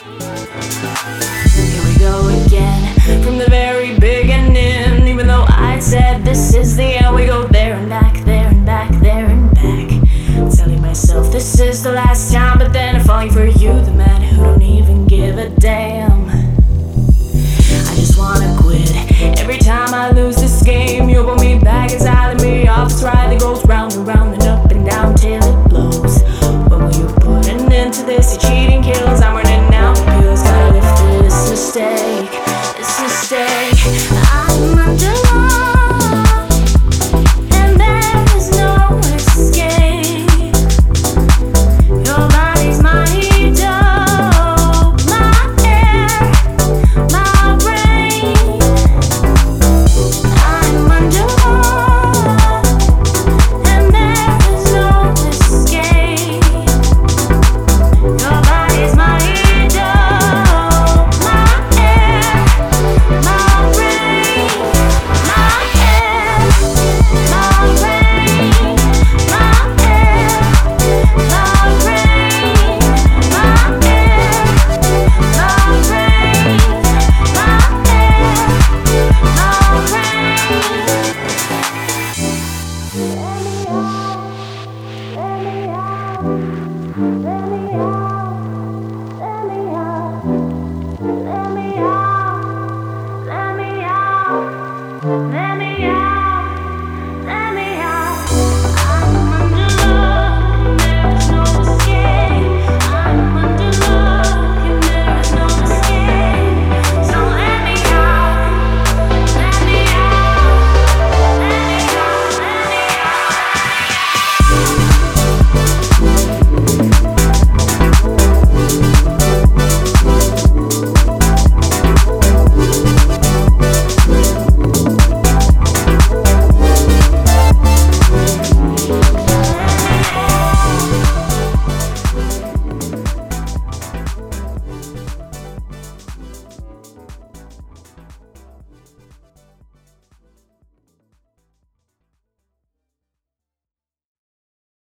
Here we go again, from the very beginning. Even though I said this is the end, we go there and back, there and back, there and back. Telling myself this is the last time, but then I'm falling for you, the man who don't even give a damn. I just wanna quit every time I lose. Let me